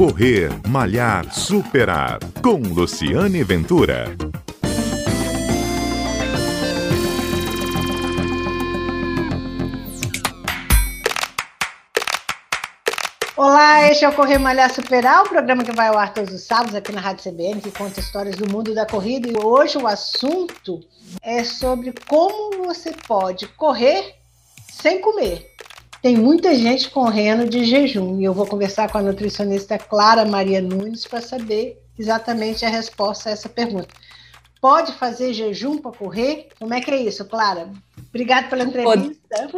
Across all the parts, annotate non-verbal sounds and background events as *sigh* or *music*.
Correr, Malhar, Superar. Com Luciane Ventura. Olá, este é o Correr Malhar Superar, o programa que vai ao ar todos os sábados aqui na Rádio CBN, que conta histórias do mundo da corrida. E hoje o assunto é sobre como você pode correr sem comer. Tem muita gente correndo de jejum e eu vou conversar com a nutricionista Clara Maria Nunes para saber exatamente a resposta a essa pergunta. Pode fazer jejum para correr? Como é que é isso, Clara? Obrigada pela entrevista.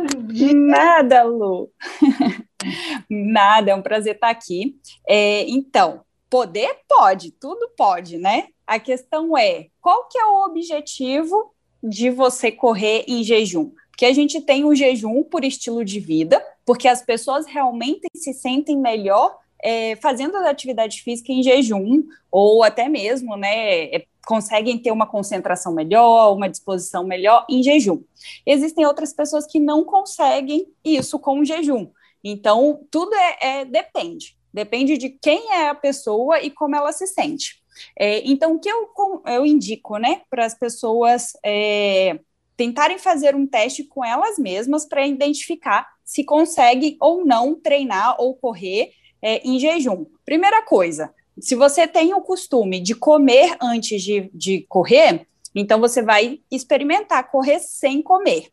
Nada, Lu. *laughs* Nada, é um prazer estar aqui. É, então, poder pode, tudo pode, né? A questão é, qual que é o objetivo de você correr em jejum? Porque a gente tem o jejum por estilo de vida, porque as pessoas realmente se sentem melhor é, fazendo a atividade física em jejum, ou até mesmo, né, é, conseguem ter uma concentração melhor, uma disposição melhor em jejum. Existem outras pessoas que não conseguem isso com o jejum. Então, tudo é, é depende. Depende de quem é a pessoa e como ela se sente. É, então, o que eu, eu indico, né, para as pessoas é, tentarem fazer um teste com elas mesmas para identificar se consegue ou não treinar ou correr é, em jejum. Primeira coisa, se você tem o costume de comer antes de, de correr, então você vai experimentar correr sem comer.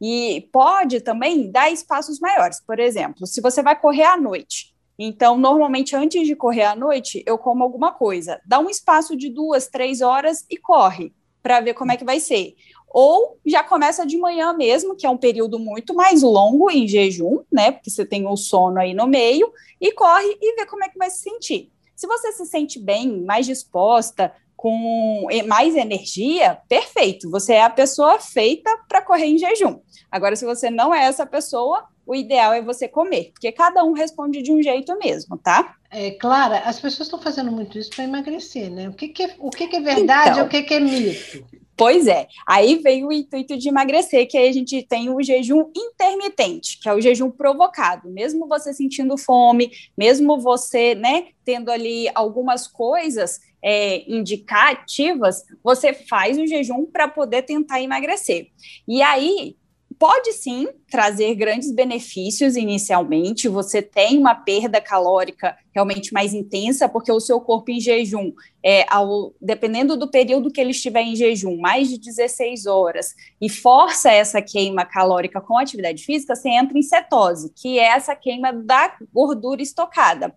E pode também dar espaços maiores. Por exemplo, se você vai correr à noite, então, normalmente, antes de correr à noite, eu como alguma coisa. Dá um espaço de duas, três horas e corre para ver como é que vai ser. Ou já começa de manhã mesmo, que é um período muito mais longo em jejum, né? Porque você tem o sono aí no meio, e corre e vê como é que vai se sentir. Se você se sente bem, mais disposta, com mais energia, perfeito. Você é a pessoa feita para correr em jejum. Agora, se você não é essa pessoa, o ideal é você comer, porque cada um responde de um jeito mesmo, tá? É, Clara, as pessoas estão fazendo muito isso para emagrecer, né? O que, que, é, o que, que é verdade então, e o que, que é mito? Pois é, aí veio o intuito de emagrecer, que aí a gente tem o jejum intermitente, que é o jejum provocado. Mesmo você sentindo fome, mesmo você, né, tendo ali algumas coisas é, indicativas, você faz o jejum para poder tentar emagrecer. E aí, pode sim trazer grandes benefícios inicialmente. Você tem uma perda calórica realmente mais intensa, porque o seu corpo em jejum, é, ao, dependendo do período que ele estiver em jejum, mais de 16 horas, e força essa queima calórica com atividade física, você entra em cetose, que é essa queima da gordura estocada.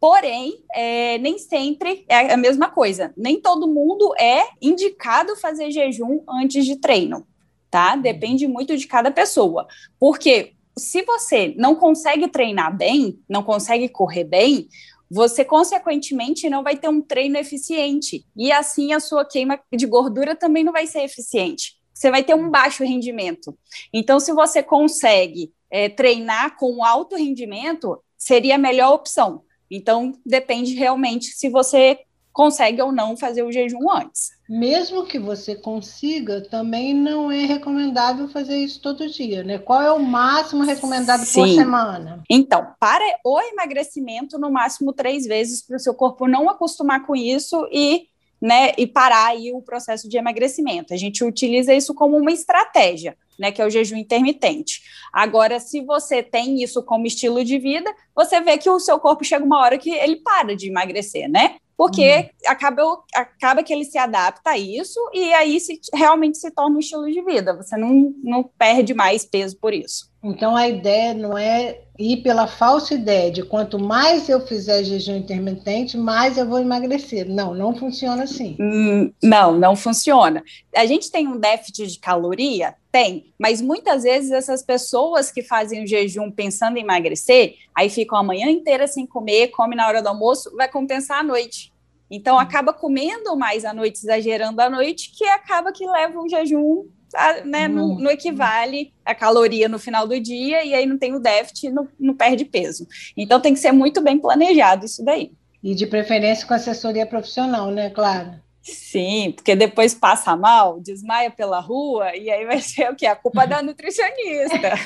Porém, é, nem sempre é a mesma coisa. Nem todo mundo é indicado fazer jejum antes de treino tá? Uhum. Depende muito de cada pessoa. Porque se você não consegue treinar bem, não consegue correr bem, você consequentemente não vai ter um treino eficiente. E assim a sua queima de gordura também não vai ser eficiente. Você vai ter um baixo rendimento. Então, se você consegue é, treinar com alto rendimento, seria a melhor opção. Então, depende realmente se você consegue ou não fazer o jejum antes. Mesmo que você consiga, também não é recomendável fazer isso todo dia, né? Qual é o máximo recomendado Sim. por semana? Então, para o emagrecimento, no máximo três vezes, para o seu corpo não acostumar com isso e né, e parar aí o processo de emagrecimento. A gente utiliza isso como uma estratégia, né, que é o jejum intermitente. Agora, se você tem isso como estilo de vida, você vê que o seu corpo chega uma hora que ele para de emagrecer, né? Porque hum. acaba, acaba que ele se adapta a isso e aí se, realmente se torna um estilo de vida. Você não, não perde mais peso por isso. Então a ideia não é ir pela falsa ideia de quanto mais eu fizer jejum intermitente, mais eu vou emagrecer. Não, não funciona assim. Hum, não, não funciona. A gente tem um déficit de caloria? Tem, mas muitas vezes essas pessoas que fazem o jejum pensando em emagrecer, aí ficam a manhã inteira sem comer, come na hora do almoço, vai compensar à noite. Então, acaba comendo mais à noite, exagerando à noite, que acaba que leva o jejum, a, né, no, no, equivale a caloria no final do dia, e aí não tem o déficit, não, não perde peso. Então, tem que ser muito bem planejado isso daí. E de preferência com assessoria profissional, né, Clara? Sim, porque depois passa mal, desmaia pela rua, e aí vai *laughs* ser o quê? A culpa da nutricionista. *laughs*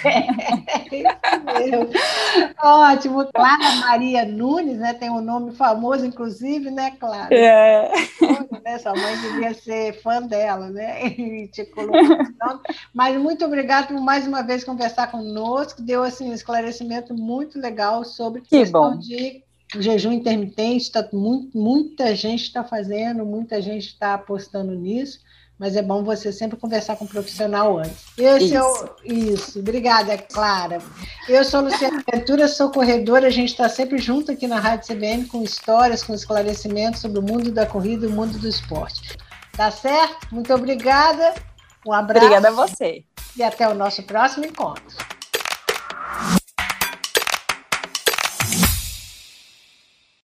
É, Ótimo. Clara Maria Nunes, né? Tem um nome famoso, inclusive, né, Clara? É. Né? Sua mãe devia ser fã dela, né? *laughs* E te colocou Mas muito obrigada por mais uma vez conversar conosco. Deu assim, um esclarecimento muito legal sobre que questão bom. de o jejum intermitente, tá, muito, muita gente está fazendo, muita gente está apostando nisso, mas é bom você sempre conversar com um profissional antes. Esse isso. É o, isso, obrigada, Clara. Eu sou Luciana *laughs* Ventura, sou corredora, a gente está sempre junto aqui na Rádio CBN com histórias, com esclarecimentos sobre o mundo da corrida e o mundo do esporte. Tá certo? Muito obrigada, um abraço. Obrigada a você. E até o nosso próximo encontro.